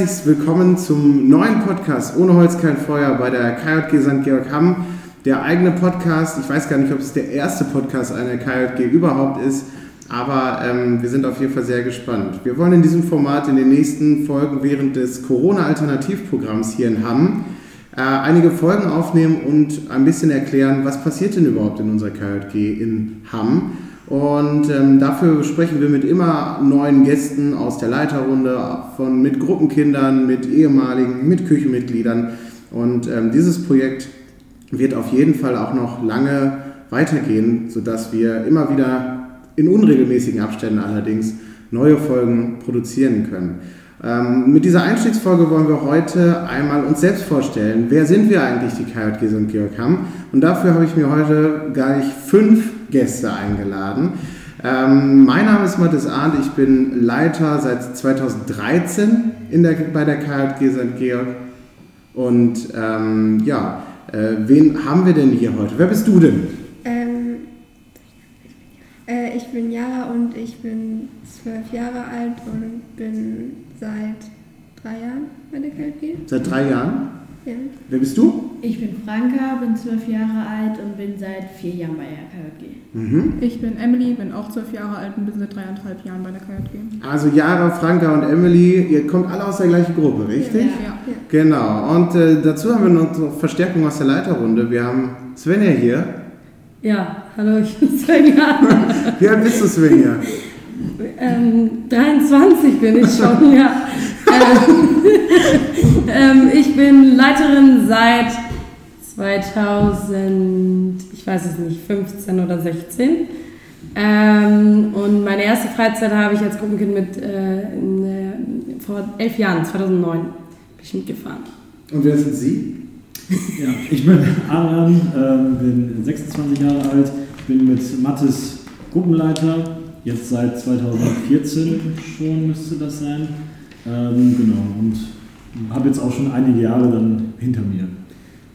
herzlich willkommen zum neuen Podcast Ohne Holz kein Feuer bei der KJG St. Georg Hamm. Der eigene Podcast, ich weiß gar nicht, ob es der erste Podcast einer KJG überhaupt ist, aber ähm, wir sind auf jeden Fall sehr gespannt. Wir wollen in diesem Format in den nächsten Folgen während des Corona-Alternativprogramms hier in Hamm äh, einige Folgen aufnehmen und ein bisschen erklären, was passiert denn überhaupt in unserer KJG in Hamm. Und ähm, dafür sprechen wir mit immer neuen Gästen aus der Leiterrunde, von, mit Gruppenkindern, mit ehemaligen, mit Küchenmitgliedern. Und ähm, dieses Projekt wird auf jeden Fall auch noch lange weitergehen, sodass wir immer wieder in unregelmäßigen Abständen allerdings neue Folgen produzieren können. Ähm, mit dieser Einstiegsfolge wollen wir heute einmal uns selbst vorstellen. Wer sind wir eigentlich, die KJG St. Georg Hamm? Und dafür habe ich mir heute gleich fünf Gäste eingeladen. Ähm, mein Name ist Mathis Arndt, ich bin Leiter seit 2013 in der, bei der KJG St. Georg. Und ähm, ja, äh, wen haben wir denn hier heute? Wer bist du denn? Ähm, äh, ich bin Jara und ich bin zwölf Jahre alt und bin seit drei Jahren bei der KLP. Seit drei Jahren? Ja. Wer bist du? Ich bin Franka, bin zwölf Jahre alt und bin seit vier Jahren bei der KJG. Mhm. Ich bin Emily, bin auch zwölf Jahre alt und bin seit dreieinhalb Jahren bei der KJG. Also Jara, Franka und Emily, ihr kommt alle aus der gleichen Gruppe, richtig? Ja. Genau. Und äh, dazu haben wir noch Verstärkung aus der Leiterrunde. Wir haben Svenja hier. Ja, hallo, ich bin Svenja. Wie alt bist du, Svenja? ähm, 23 bin ich schon, ja. Ähm, ich bin Leiterin seit 2000, ich weiß es nicht, 15 oder 16. Ähm, und meine erste Freizeit habe ich als Gruppenkind mit äh, in, äh, vor elf Jahren, 2009, bin ich mitgefahren. Und wer sind Sie? Ja, ich bin Adrian, ähm, bin 26 Jahre alt, bin mit Mattes Gruppenleiter, jetzt seit 2014 schon müsste das sein. Ähm, genau, und habe jetzt auch schon einige Jahre dann hinter mir.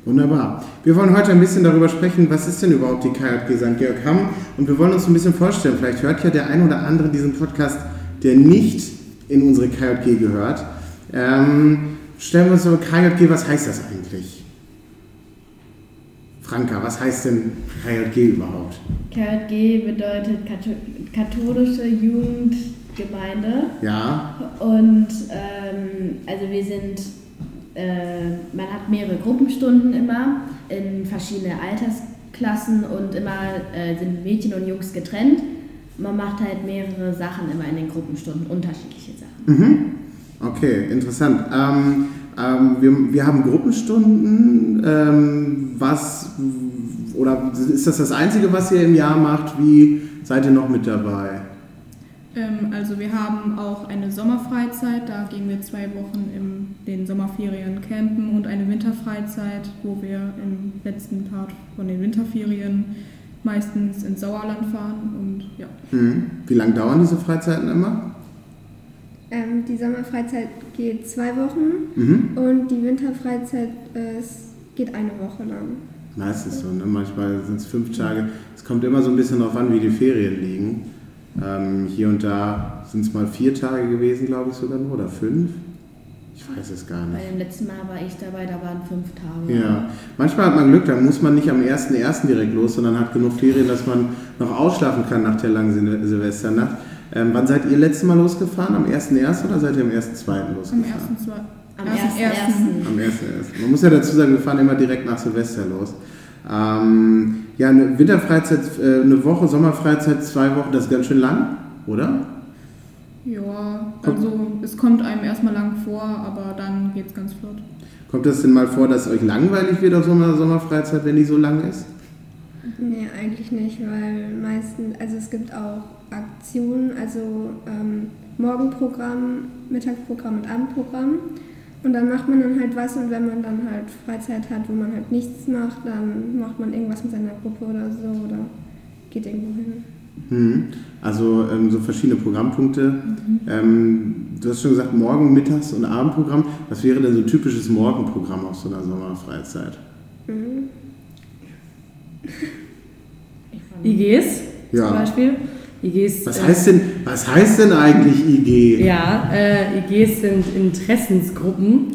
Wunderbar. Wir wollen heute ein bisschen darüber sprechen, was ist denn überhaupt die KJG St. Georg Hamm? Und wir wollen uns ein bisschen vorstellen, vielleicht hört ja der ein oder andere diesen Podcast, der nicht in unsere KJG gehört. Ähm, stellen wir uns mal KJG, was heißt das eigentlich? Franka, was heißt denn KJG überhaupt? KJG bedeutet Kathol- katholische Jugendgemeinde Ja, und ähm, also wir sind, äh, man hat mehrere Gruppenstunden immer in verschiedene Altersklassen und immer äh, sind Mädchen und Jungs getrennt. Man macht halt mehrere Sachen immer in den Gruppenstunden, unterschiedliche Sachen. Mhm. Okay, interessant. Ähm, ähm, wir, wir haben Gruppenstunden. Ähm, was oder ist das das Einzige, was ihr im Jahr macht? Wie seid ihr noch mit dabei? Ähm, also wir haben auch eine Sommerfreizeit, da gehen wir zwei Wochen in den Sommerferien campen und eine Winterfreizeit, wo wir im letzten Part von den Winterferien meistens ins Sauerland fahren und ja. Mhm. Wie lange dauern diese Freizeiten immer? Ähm, die Sommerfreizeit geht zwei Wochen Mhm. und die Winterfreizeit äh, geht eine Woche lang. Meistens so, ne? manchmal sind es fünf Tage. Es kommt immer so ein bisschen darauf an, wie die Ferien liegen. Ähm, hier und da sind es mal vier Tage gewesen, glaube ich sogar nur, oder fünf. Ich weiß es gar Bei nicht. dem letzten Mal war ich dabei, da waren fünf Tage. Ja, manchmal hat man Glück, dann muss man nicht am 1.1. direkt los, sondern hat genug Ferien, dass man noch ausschlafen kann nach der langen Sil Silvesternacht. Ähm, wann seid ihr letztes Mal losgefahren? Am 1.1. oder seid ihr am 1.2. Am losgefahren? ersten, zwei, Am ersten, 1.1. Am 1.1. Man muss ja dazu sagen, wir fahren immer direkt nach Silvester los. Ähm, ja, eine Winterfreizeit, äh, eine Woche, Sommerfreizeit, zwei Wochen, das ist ganz schön lang, oder? Ja, also es kommt einem erstmal lang vor, aber dann geht es ganz flott. Kommt das denn mal vor, dass euch langweilig wird auf so einer Sommerfreizeit, wenn die so lang ist? Nee, eigentlich nicht, weil meistens, also es gibt auch Aktionen, also ähm, Morgenprogramm, Mittagsprogramm und Abendprogramm. Und dann macht man dann halt was und wenn man dann halt Freizeit hat, wo man halt nichts macht, dann macht man irgendwas mit seiner Gruppe oder so oder geht irgendwo hin. Mhm. Also ähm, so verschiedene Programmpunkte. Ähm, du hast schon gesagt, Morgen-, Mittags- und Abendprogramm. Was wäre denn so ein typisches Morgenprogramm auf so einer Sommerfreizeit? Mhm. IGs Ja. zum Beispiel. IGs. Was äh, heißt denn, was heißt denn eigentlich IG? Ja, äh, IGs sind Interessensgruppen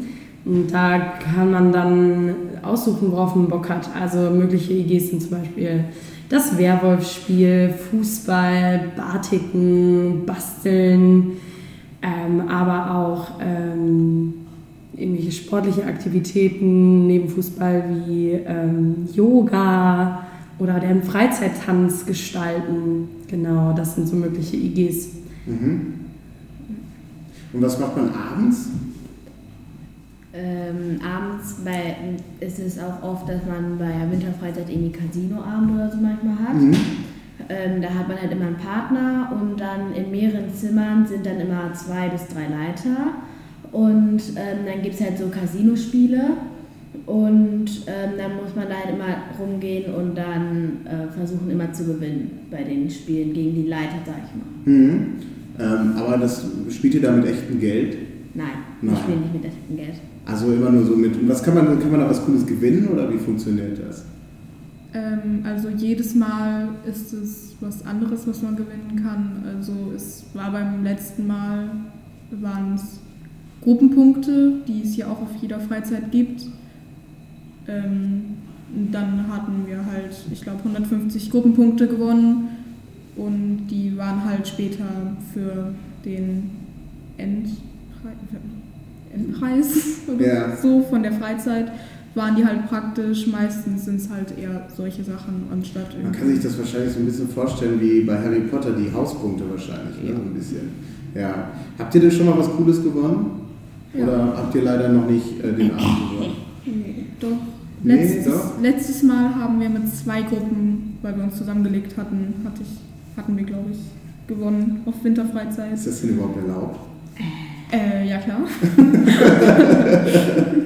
und da kann man dann aussuchen, worauf man Bock hat. Also mögliche IGs sind zum Beispiel das Werwolfspiel, Fußball, Batiken, Basteln, ähm, aber auch ähm, irgendwelche sportliche Aktivitäten neben Fußball wie ähm, Yoga oder den Freizeittanz gestalten. Genau, das sind so mögliche IGs. Mhm. Und was macht man abends? Ähm, abends bei, ist es auch oft, dass man bei der Winterfreizeit irgendwie Casinoabend oder so manchmal hat. Mhm. Ähm, da hat man halt immer einen Partner und dann in mehreren Zimmern sind dann immer zwei bis drei Leiter. Und ähm, dann gibt es halt so Casinospiele und ähm, dann muss man da halt immer rumgehen und dann äh, versuchen immer zu gewinnen bei den Spielen gegen die Leiter, sag ich mal. Mhm. Ähm, aber das spielt ihr da mit echtem Geld? Nein, Nein. ich spiele nicht mit echtem Geld. Also immer nur so mit. Und was kann man, kann man da was Cooles gewinnen oder wie funktioniert das? Ähm, also jedes Mal ist es was anderes, was man gewinnen kann. Also es war beim letzten Mal, waren es Gruppenpunkte, die es ja auch auf jeder Freizeit gibt. Ähm, dann hatten wir halt, ich glaube, 150 Gruppenpunkte gewonnen und die waren halt später für den Endpreis, Endpreis oder Ja. so von der Freizeit waren die halt praktisch. Meistens sind es halt eher solche Sachen anstatt Man kann sich das wahrscheinlich so ein bisschen vorstellen wie bei Harry Potter, die Hauspunkte wahrscheinlich, ne? Ja. So ein bisschen. Ja. Habt ihr denn schon mal was Cooles gewonnen? Ja. Oder habt ihr leider noch nicht äh, den Abend gewonnen? Nee, doch. Nee, Letztes, doch. letztes Mal haben wir mit zwei Gruppen, weil wir uns zusammengelegt hatten, hatte ich, hatten wir, glaube ich, gewonnen auf Winterfreizeit. Ist das denn überhaupt erlaubt? Äh, ja klar.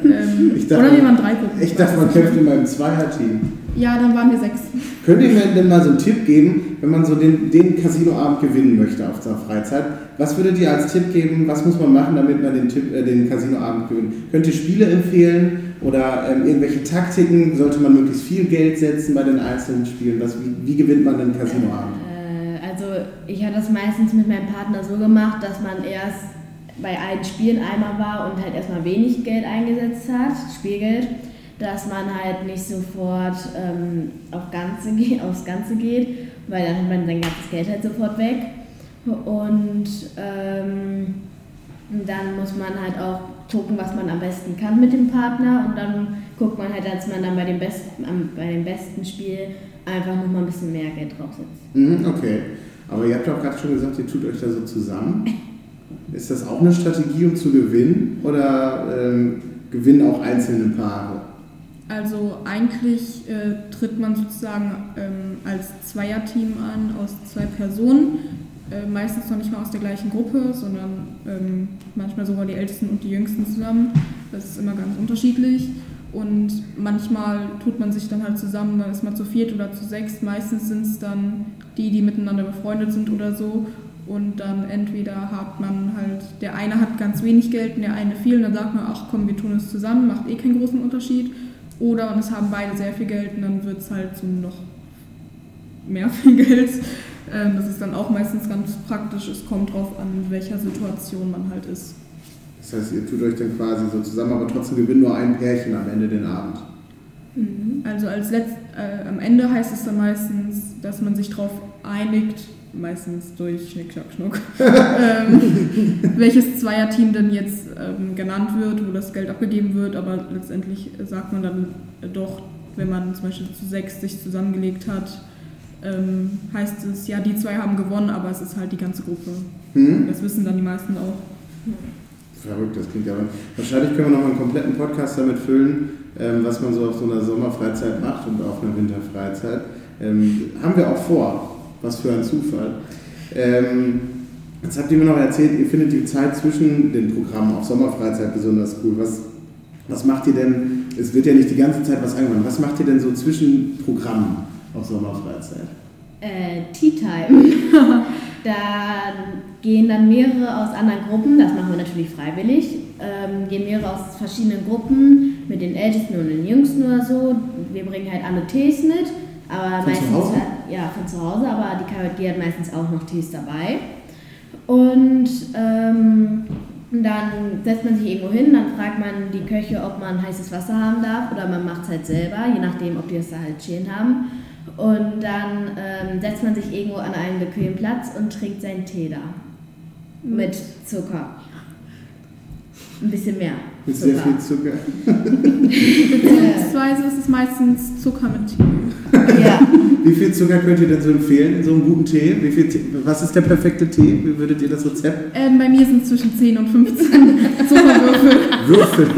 ähm, Ich dachte- oder wir waren drei Gruppen. Ich dachte, man kämpft immer im Zweierteam. Ja, dann waren wir sechs. Könnt ihr mir denn mal so einen Tipp geben, wenn man so den, den Casinoabend gewinnen möchte auf seiner Freizeit? Was würdet ihr als Tipp geben? Was muss man machen, damit man den, Tipp, äh, den Casinoabend gewinnt? Könnt ihr Spiele empfehlen oder ähm, irgendwelche Taktiken? Sollte man möglichst viel Geld setzen bei den einzelnen Spielen? Was, wie, wie gewinnt man den Casinoabend? Äh, also ich habe das meistens mit meinem Partner so gemacht, dass man erst bei allen Spielen einmal war und halt erstmal wenig Geld eingesetzt hat, Spielgeld, dass man halt nicht sofort ähm, auf Ganze aufs Ganze geht, weil dann hat man sein ganzes Geld halt sofort weg. Und ähm, dann muss man halt auch gucken, was man am besten kann mit dem Partner und dann guckt man halt, dass man dann bei dem besten, am, bei dem besten Spiel einfach nochmal ein bisschen mehr Geld draufsetzt. Mhm, okay. Aber ihr habt doch gerade schon gesagt, ihr tut euch da so zusammen. Ist das auch eine Strategie, um zu gewinnen? Oder ähm, gewinnen auch einzelne Paare? Also eigentlich äh, tritt man sozusagen ähm, als Zweierteam an aus zwei Personen. Äh, meistens noch nicht mal aus der gleichen Gruppe, sondern ähm, manchmal sogar die Ältesten und die Jüngsten zusammen. Das ist immer ganz unterschiedlich. Und manchmal tut man sich dann halt zusammen, dann ist man zu viert oder zu sechs. Meistens sind es dann die, die miteinander befreundet sind oder so. Und dann entweder hat man halt, der eine hat ganz wenig Geld und der eine viel. Und dann sagt man, ach komm, wir tun es zusammen, macht eh keinen großen Unterschied. Oder und es haben beide sehr viel Geld und dann wird es halt zu noch mehr viel Geld. Ähm, das ist dann auch meistens ganz praktisch. Es kommt drauf an, in welcher Situation man halt ist. Das heißt, ihr tut euch dann quasi so zusammen, aber trotzdem gewinnt nur ein Pärchen am Ende den Abend. Also als letzt, äh, am Ende heißt es dann meistens, dass man sich darauf einigt, meistens durch Schnick, Schnack, Schnuck, ähm, welches Zweierteam denn jetzt ähm, genannt wird, wo das Geld abgegeben wird, aber letztendlich sagt man dann doch, wenn man zum Beispiel zu sechs sich zusammengelegt hat, ähm, heißt es, ja, die zwei haben gewonnen, aber es ist halt die ganze Gruppe. Hm? Das wissen dann die meisten auch. Verrückt, das klingt ja. aber- Wahrscheinlich können wir noch mal einen kompletten Podcast damit füllen, ähm, was man so auf so einer Sommerfreizeit macht und auf einer Winterfreizeit. Ähm, haben wir auch vor. Was für ein Zufall. Ähm, jetzt habt ihr mir noch erzählt, ihr findet die Zeit zwischen den Programmen auf Sommerfreizeit besonders cool. Was, was macht ihr denn? Es wird ja nicht die ganze Zeit was angewandt. Was macht ihr denn so zwischen Programmen auf Sommerfreizeit? Äh, Tea Time. da gehen dann mehrere aus anderen Gruppen, das machen wir natürlich freiwillig, ähm, gehen mehrere aus verschiedenen Gruppen mit den Ältesten und den Jüngsten oder so. Wir bringen halt alle Tees mit, aber Von zu meistens Hause? halt, ja, von zu Hause, aber die KJG hat meistens auch noch Tees dabei. Und ähm, dann setzt man sich irgendwo hin, dann fragt man die Köche, ob man heißes Wasser haben darf oder man macht es halt selber, je nachdem, ob die es da halt stehen haben. Und dann ähm, setzt man sich irgendwo an einen bequemen Platz und trinkt seinen Tee da. Mit Zucker. Ein bisschen mehr. Mit sehr viel Zucker. Beziehungsweise ist es meistens Zucker mit Tee. Ja. Wie viel Zucker könnt ihr denn so empfehlen in so einem guten Tee? Wie viel Tee? Was ist der perfekte Tee? Wie würdet ihr das Rezept? Ähm, bei mir sind es zwischen 10 und 15 Zuckerwürfel. Würfeln.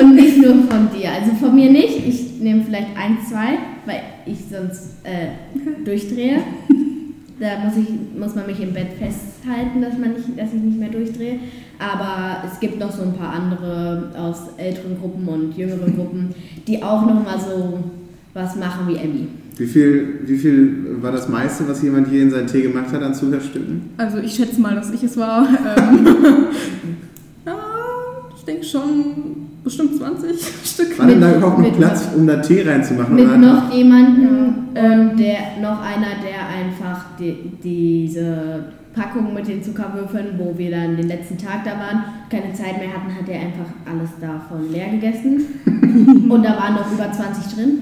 Und nicht nur von dir. Also von mir nicht. Ich nehme vielleicht ein, zwei, weil ich sonst äh, durchdrehe. Da muss, ich, muss man mich im Bett festhalten, dass, man nicht, dass ich nicht mehr durchdrehe. Aber es gibt noch so ein paar andere aus älteren Gruppen und jüngeren Gruppen, die auch nochmal so was machen wie Emmy. Wie viel, wie viel war das meiste, was jemand hier in seinen Tee gemacht hat an Zuckerstücken? Also ich schätze mal, dass ich es war. Ähm, denke schon bestimmt 20 Stück. War denn da Mit- überhaupt noch Platz, um da Tee reinzumachen? Mit Oder- noch jemandem und der, noch einer, der einfach die, diese Packung mit den Zuckerwürfeln, wo wir dann den letzten Tag da waren, keine Zeit mehr hatten, hat er einfach alles davon leer gegessen. und da waren noch über 20 drin.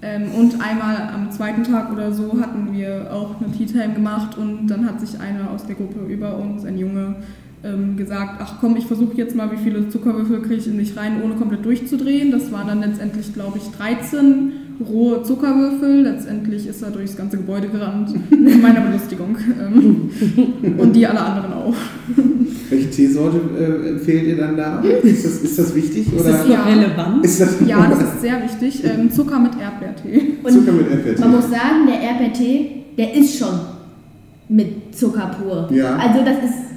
Ähm, und einmal am zweiten Tag oder so hatten wir auch eine Tea Time gemacht und dann hat sich einer aus der Gruppe über uns, ein Junge, ähm, gesagt, ach komm, ich versuche jetzt mal, wie viele Zuckerwürfel kriege ich in mich rein, ohne komplett durchzudrehen. Das waren dann letztendlich, glaube ich, 13 rohe Zuckerwürfel. Letztendlich ist er durchs ganze Gebäude gerannt, zu meiner Belustigung. Ähm, und die alle anderen auch. Welche Teesorte äh, empfehlt ihr dann da? Ist das, ist das wichtig? Ist Oder das noch Ja. relevant? ist das Ja, das ist sehr wichtig. Ähm, Zucker mit Erdbeertee. Und Zucker mit Erdbeertee? man muss sagen, der Erdbeertee, der ist schon mit Zucker pur. Ja. Also das ist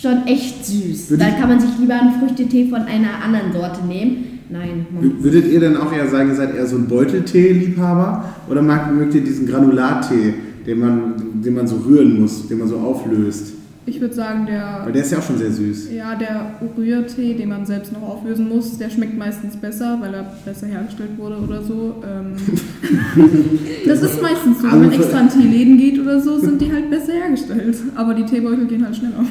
schon echt süß. Würde Da ich- kann man sich lieber einen Früchtetee von einer anderen Sorte nehmen. Nein, Würdet ihr dann auch eher sagen, ihr seid eher so ein Beuteltee-Liebhaber? Oder mag, mögt ihr diesen Granulattee, den man, den man so rühren muss, den man so auflöst? Ich würde sagen, der Weil der ist ja auch schon sehr süß. Ja, der Rührtee, den man selbst noch auflösen muss, der schmeckt meistens besser, weil er besser hergestellt wurde oder so. Ähm, das ist meistens so, wenn man Also extra in Teeläden geht oder so, sind die halt besser hergestellt. Aber die Teebeutel gehen halt schneller.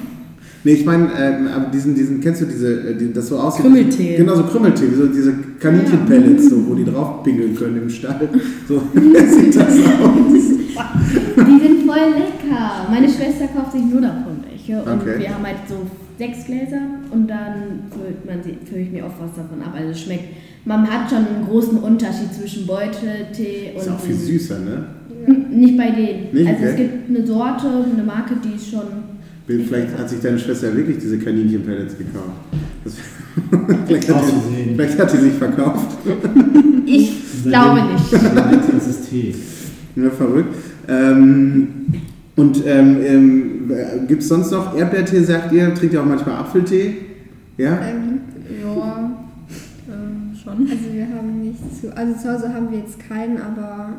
Nee, ich meine, aber diesen, diesen, kennst du diese, äh, die, das so aussieht? Krümmeltee. Genau, so Krümmeltee, so diese Kaninchenpellets, so, wo die drauf pingeln können im Stall. So sieht das aus. Die sind voll lecker. Meine Schwester kauft sich nur davon welche. Und Okay. wir haben halt so sechs Gläser und dann füllt, man sie, fülle ich mir oft was davon ab. Also es schmeckt. Man hat schon einen großen Unterschied zwischen Beuteltee und. Ist auch viel süßer, ne? Nicht bei denen. Nicht? Also es Okay. gibt eine Sorte, eine Marke, die ist schon. Vielleicht hat sich deine Schwester wirklich diese Kaninchenpellets gekauft. Das, vielleicht, hat die, vielleicht hat die sich verkauft. Ich glaube nicht. Das ist Tee. Verrückt. Ähm, und ähm, ähm, gibt es sonst noch Erdbeertee, sagt ihr? Trinkt ihr auch manchmal Apfeltee? Ja? Ähm, Ja, äh, schon. also wir haben nicht zu, also zu Hause haben wir jetzt keinen, aber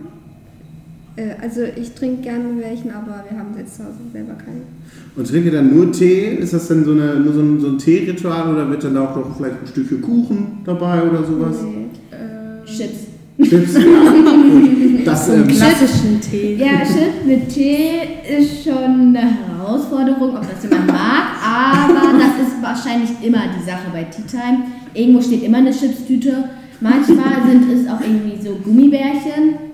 also ich trinke gerne welchen, aber wir haben jetzt zu Hause selber keinen. Und trinkt ihr dann nur Tee? Ist das dann so, eine, nur so ein, so ein Teeritual oder wird dann da auch noch vielleicht ein Stückchen Kuchen dabei oder sowas? Nee. Äh, Chips. Chips? Ja. Das, ähm, klassischen Tee. Ja, Chips mit Tee ist schon eine Herausforderung, ob das jemand mag, aber das ist wahrscheinlich immer die Sache bei Tea Time. Irgendwo steht immer eine Chipstüte. Manchmal sind es auch irgendwie so Gummibärchen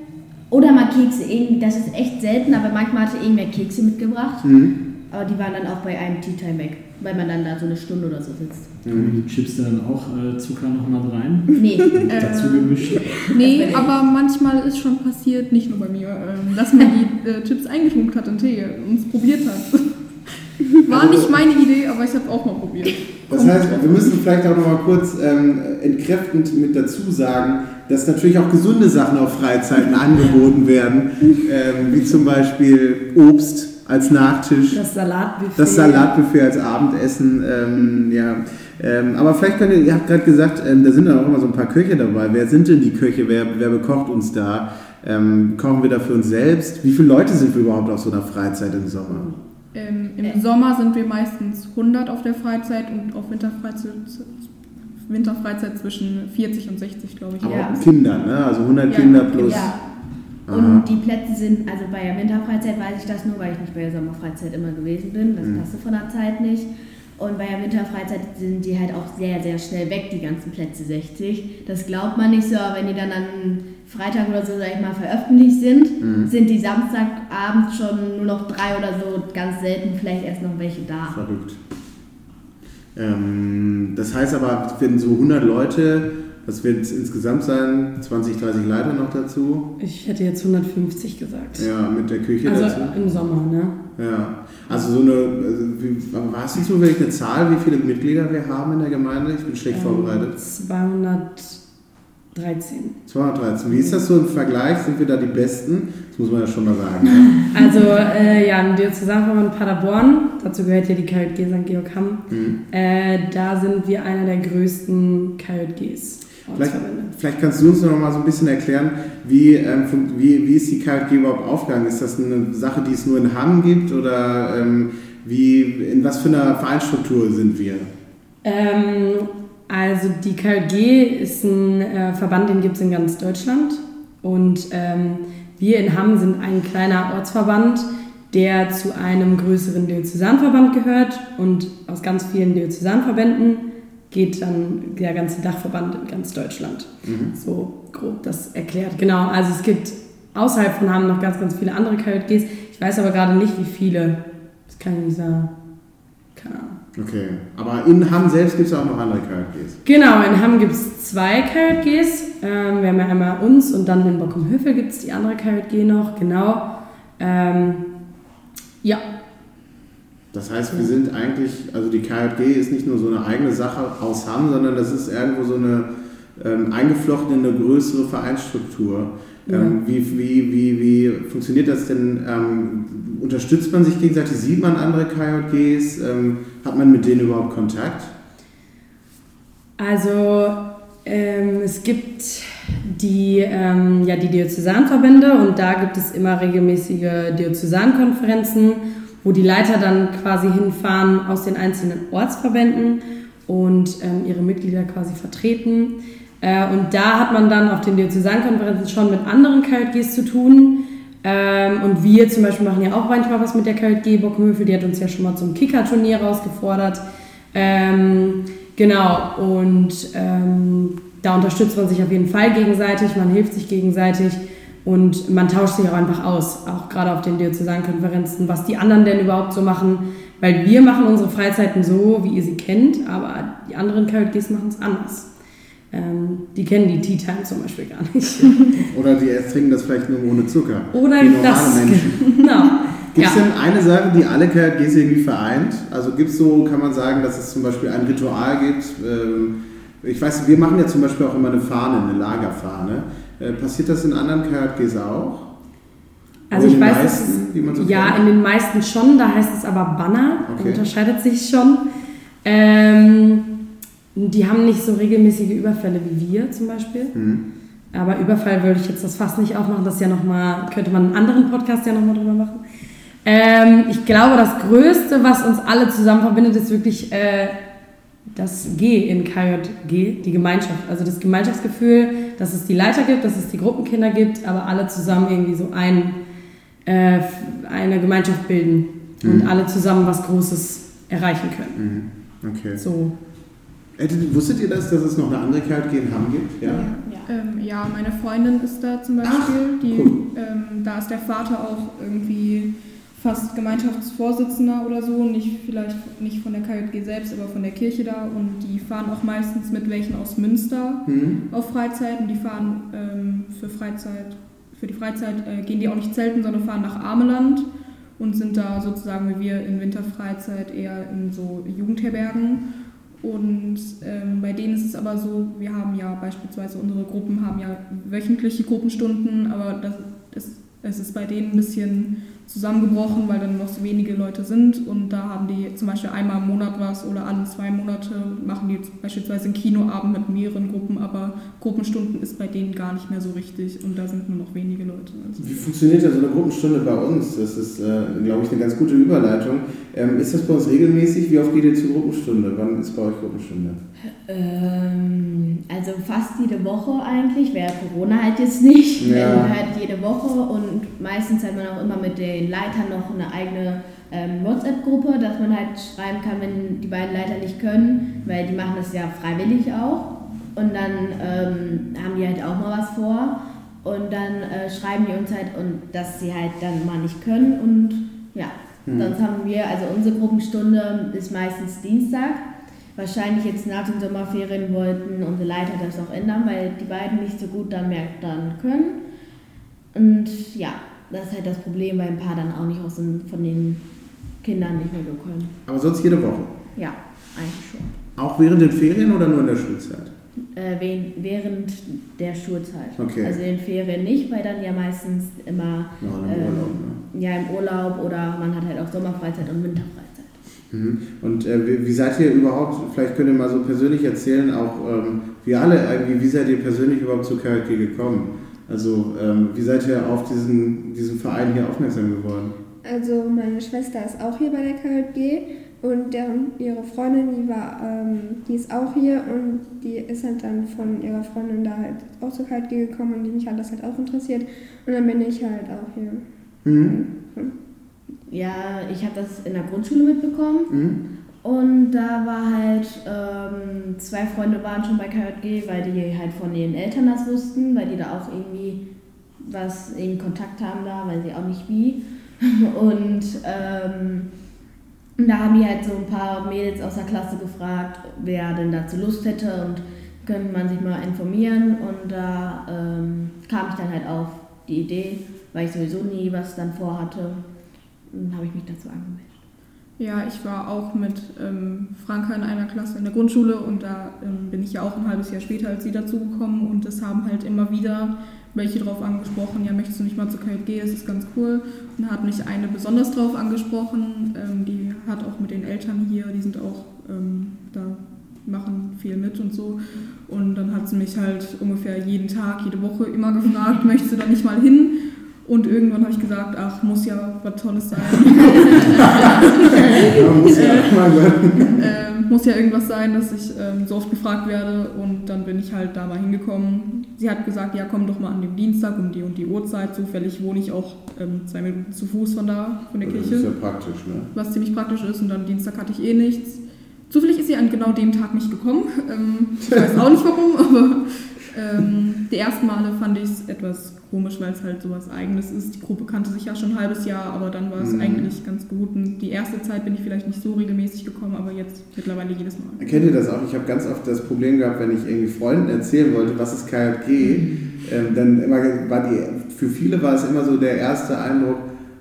oder mal Kekse. Irgendwie, das ist echt selten, aber manchmal hatte irgendwer Kekse mitgebracht. mhm. Aber die waren dann auch bei einem Tea Time weg, weil man dann da so eine Stunde oder so sitzt. Kommen die Chips da dann auch äh, Zucker nochmal rein? Nee, Dazu gemischt? nee, aber manchmal ist schon passiert, nicht nur bei mir, ähm, dass man die äh, Chips eingetunkt hat in Tee und es probiert hat. War nicht meine Idee, aber ich habe auch mal probiert. Das heißt, wir müssen vielleicht auch noch mal kurz ähm, entkräftend mit dazu sagen, dass natürlich auch gesunde Sachen auf Freizeiten angeboten werden, ähm, wie zum Beispiel Obst als Nachtisch. Das Salatbuffet. Das Salatbuffet als Abendessen, ähm, ja. Ähm, aber vielleicht könnt ihr, ihr habt gerade gesagt, ähm, da sind dann auch immer so ein paar Köche dabei. Wer sind denn die Köche? Wer, wer bekocht uns da? Ähm, kochen wir da für uns selbst? Wie viele Leute sind wir überhaupt auf so einer Freizeit im Sommer? Ähm, Im Sommer sind wir meistens 100 auf der Freizeit und auf Winterfreizeit, Winterfreizeit zwischen 40 und 60, glaube ich. Aber Ja. Kinder, ne? Also 100 Ja, Kinder plus. Ja. Aha. Und die Plätze sind, also bei der Winterfreizeit weiß ich das nur, weil ich nicht bei der Sommerfreizeit immer gewesen bin. Das Mhm. passte von der Zeit nicht. Und bei der Winterfreizeit sind die halt auch sehr, sehr schnell weg, die ganzen Plätze 60. Das glaubt man nicht so, aber wenn die dann an Freitag oder so, sag ich mal, veröffentlicht sind, Mhm. sind die Samstagabend schon nur noch drei oder so, ganz selten vielleicht erst noch welche da. Verrückt. Ähm, das heißt aber, wenn so 100 Leute, das wird insgesamt sein, 20, 30 Leiter noch dazu. Ich hätte jetzt 150 gesagt. Ja, mit der Küche also dazu. im Sommer, ne? Ja, also so eine, also wie, hast du zufällig eine Zahl, wie viele Mitglieder wir haben in der Gemeinde? Ich bin schlecht Ähm, vorbereitet. 213. 213. Wie ist das so im Vergleich? Sind wir da die Besten? Das muss man ja schon mal sagen. Ne? Also äh, ja, im Diözesanverband Paderborn, dazu gehört ja die KJG St. Georg Hamm, Mhm. äh, da sind wir einer der größten KJGs. Vielleicht, vielleicht kannst du uns noch mal so ein bisschen erklären, wie, ähm, wie, wie ist die KJG überhaupt aufgegangen? Ist das eine Sache, die es nur in Hamm gibt oder ähm, wie, in was für einer Vereinsstruktur sind wir? Ähm, also die KJG ist ein äh, Verband, den gibt es in ganz Deutschland. Und ähm, wir in Hamm sind ein kleiner Ortsverband, der zu einem größeren Diözesanverband gehört. Und aus ganz vielen Diözesanverbänden geht dann der ganze Dachverband in ganz Deutschland. Mhm. So grob das erklärt. Genau, also es gibt außerhalb von Hamm noch ganz, ganz viele andere KJGs. Ich weiß aber gerade nicht, wie viele. Das kann ich nicht sagen. Keine Ahnung. Okay, aber in Hamm selbst gibt es auch noch andere KJGs. Genau, in Hamm gibt es zwei KJGs. Ähm, wir haben ja einmal uns und dann in Bockum-Höfel gibt es die andere KJG noch, genau. Ähm, ja, Das heißt, wir sind eigentlich, also die KJG ist nicht nur so eine eigene Sache aus Hamm, sondern das ist irgendwo so eine ähm, eingeflochten in eine größere Vereinsstruktur. Ähm, wie, wie, wie, wie funktioniert das denn? Ähm, unterstützt man sich gegenseitig? Sieht man andere KJGs? Hat man mit denen überhaupt Kontakt? also ähm, es gibt die, ähm, ja, die Diözesanverbände und da gibt es immer regelmäßige Diözesankonferenzen, wo die Leiter dann quasi hinfahren aus den einzelnen Ortsverbänden und ähm, ihre Mitglieder quasi vertreten. Äh, und da hat man dann auf den Diözesankonferenzen schon mit anderen KJGs zu tun. Ähm, und wir zum Beispiel machen ja auch manchmal was mit der KJG Bockenhöfel, die hat uns ja schon mal zum Kicker-Turnier rausgefordert. Ähm, genau, und ähm, da unterstützt man sich auf jeden Fall gegenseitig, man hilft sich gegenseitig und man tauscht sich auch einfach aus, auch gerade auf den Diözesankonferenzen, was die anderen denn überhaupt so machen, weil wir machen unsere Freizeiten so, wie ihr sie kennt, aber die anderen KJGs machen es anders. Ähm, die kennen die Tea Time zum Beispiel gar nicht. Oder die trinken das vielleicht nur ohne Zucker? Oder wie normale das. Menschen. Genau. Gibt es Ja. denn eine Sache, die alle KJGs irgendwie vereint? Also gibt es so, kann man sagen, dass es zum Beispiel ein Ritual gibt? Ähm, ich weiß, wir machen ja zum Beispiel auch immer eine Fahne, eine Lagerfahne. Äh, passiert das in anderen KJGs auch? Also ich weiß, meisten, es die so ja, kennt? in den meisten schon, da heißt es aber Banner, Okay. unterscheidet sich schon. Ähm, die haben nicht so regelmäßige Überfälle wie wir zum Beispiel. Hm. Aber Überfall würde ich jetzt das fast nicht aufmachen, das ja noch mal, könnte man einen anderen Podcast ja nochmal drüber machen. Ähm, ich glaube, das Größte, was uns alle zusammen verbindet, ist wirklich äh, das G in KJG, die Gemeinschaft. Also das Gemeinschaftsgefühl, dass es die Leiter gibt, dass es die Gruppenkinder gibt, aber alle zusammen irgendwie so ein, äh, eine Gemeinschaft bilden und Mhm. alle zusammen was Großes erreichen können. Mhm. Okay. So. Hättet- Wusstet ihr das, dass es noch eine andere KJG in Hamm gibt? Ja. Ähm, ja, meine Freundin ist da zum Beispiel. Ach, die, cool. ähm, da ist der Vater auch irgendwie fast Gemeinschaftsvorsitzender oder so. Nicht vielleicht nicht von der KJG selbst, aber von der Kirche da. Und die fahren auch meistens mit welchen aus Münster Hm? auf Freizeit. Und die fahren ähm, für Freizeit, für die Freizeit äh, gehen die auch nicht zelten, sondern fahren nach Ameland und sind da sozusagen wie wir in Winterfreizeit eher in so Jugendherbergen. Und ähm, bei denen ist es aber so, wir haben ja beispielsweise unsere Gruppen haben ja wöchentliche Gruppenstunden, aber das ist, es ist bei denen ein bisschen zusammengebrochen, weil dann noch so wenige Leute sind und da haben die zum Beispiel einmal im Monat was oder alle zwei Monate machen die beispielsweise einen Kinoabend mit mehreren Gruppen, aber Gruppenstunden ist bei denen gar nicht mehr so richtig und da sind nur noch wenige Leute. Also Wie funktioniert da so eine Gruppenstunde bei uns? Das ist, äh, glaube ich, eine ganz gute Überleitung. Ähm, ist das bei uns regelmäßig? Wie oft geht ihr zur Gruppenstunde? Wann ist bei euch Gruppenstunde? Ähm, also fast jede Woche eigentlich, wäre Corona halt jetzt nicht. Ja. Ähm, halt jede Woche und meistens hat man auch immer mit den Leitern noch eine eigene ähm, WhatsApp-Gruppe, dass man halt schreiben kann, wenn die beiden Leiter nicht können, weil die machen das ja freiwillig auch. Und dann ähm, haben die halt auch mal was vor. Und dann äh, schreiben die uns halt, und dass sie halt dann mal nicht können. Und ja, Hm. sonst haben wir, also unsere Gruppenstunde ist meistens Dienstag. Wahrscheinlich jetzt nach den Sommerferien wollten unsere Leiter das auch ändern, weil die beiden nicht so gut dann mehr dann können. Und ja, das ist halt das Problem, weil ein paar dann auch nicht aus den, von den Kindern nicht mehr so können. Aber sonst jede Woche. Ja, eigentlich schon. Auch während den Ferien oder nur in der Schulzeit? Äh, während der Schulzeit. Okay. Also in den Ferien nicht, weil dann ja meistens immer Ja, im ähm, Urlaub, ne? ja, im Urlaub oder man hat halt auch Sommerfreizeit und Winterfreizeit. Mhm. Und äh, wie, seid ihr überhaupt, vielleicht könnt ihr mal so persönlich erzählen, auch ähm, wir alle irgendwie, wie seid ihr persönlich überhaupt zu KJG gekommen? Also ähm, wie seid ihr auf diesen, diesen Verein hier aufmerksam geworden? Also meine Schwester ist auch hier bei der KJG und deren, ihre Freundin, die war, ähm, die ist auch hier und die ist halt dann von ihrer Freundin da halt auch zur KJG gekommen und die mich hat das halt auch interessiert und dann bin ich halt auch hier. Mhm. Ja, ich habe das in der Grundschule mitbekommen Mhm. Und da war halt, ähm, zwei Freunde waren schon bei KJG, weil die halt von ihren Eltern das wussten, weil die da auch irgendwie was in Kontakt haben da, weil sie auch nicht wie. Und ähm, da haben die halt so ein paar Mädels aus der Klasse gefragt, wer denn dazu Lust hätte und könnte man sich mal informieren. Und da ähm, kam ich dann halt auf die Idee, weil ich sowieso nie was dann vorhatte. Und habe ich mich dazu angemeldet. Ja, ich war auch mit ähm, Franka in einer Klasse in der Grundschule und da ähm, bin ich ja auch ein halbes Jahr später als sie dazugekommen und es haben halt immer wieder welche drauf angesprochen, ja, möchtest du nicht mal zur KJG, es ist ganz cool. Und da hat mich eine besonders drauf angesprochen, ähm, die hat auch mit den Eltern hier, die sind auch ähm, da, machen viel mit und so. Und dann hat sie mich halt ungefähr jeden Tag, jede Woche immer gefragt, möchtest du da nicht mal hin? Und irgendwann habe ich gesagt, ach, muss ja was Tolles sein. Ja, muss werden. ähm, muss ja irgendwas sein, dass ich ähm, so oft gefragt werde und dann bin ich halt da mal hingekommen. Sie hat gesagt, ja komm doch mal an dem Dienstag um die und die Uhrzeit. Zufällig wohne ich auch ähm, zwei Minuten zu Fuß von da, von der Das Kirche, ist ja praktisch, ne? was ziemlich praktisch ist und dann Dienstag hatte ich eh nichts. Zufällig ist sie an genau dem Tag nicht gekommen. Ähm, ich weiß auch nicht warum, aber ähm, die ersten Male fand ich es etwas komisch, weil es halt sowas Eigenes ist. Die Gruppe kannte sich ja schon ein halbes Jahr, aber dann war es Mhm. eigentlich ganz gut. Und die erste Zeit bin ich vielleicht nicht so regelmäßig gekommen, aber jetzt mittlerweile jedes Mal. Kennt ihr das auch? Ich habe ganz oft das Problem gehabt, wenn ich irgendwie Freunden erzählen wollte, was ist KJG, ähm, dann immer war die, für viele war es immer so der erste Eindruck,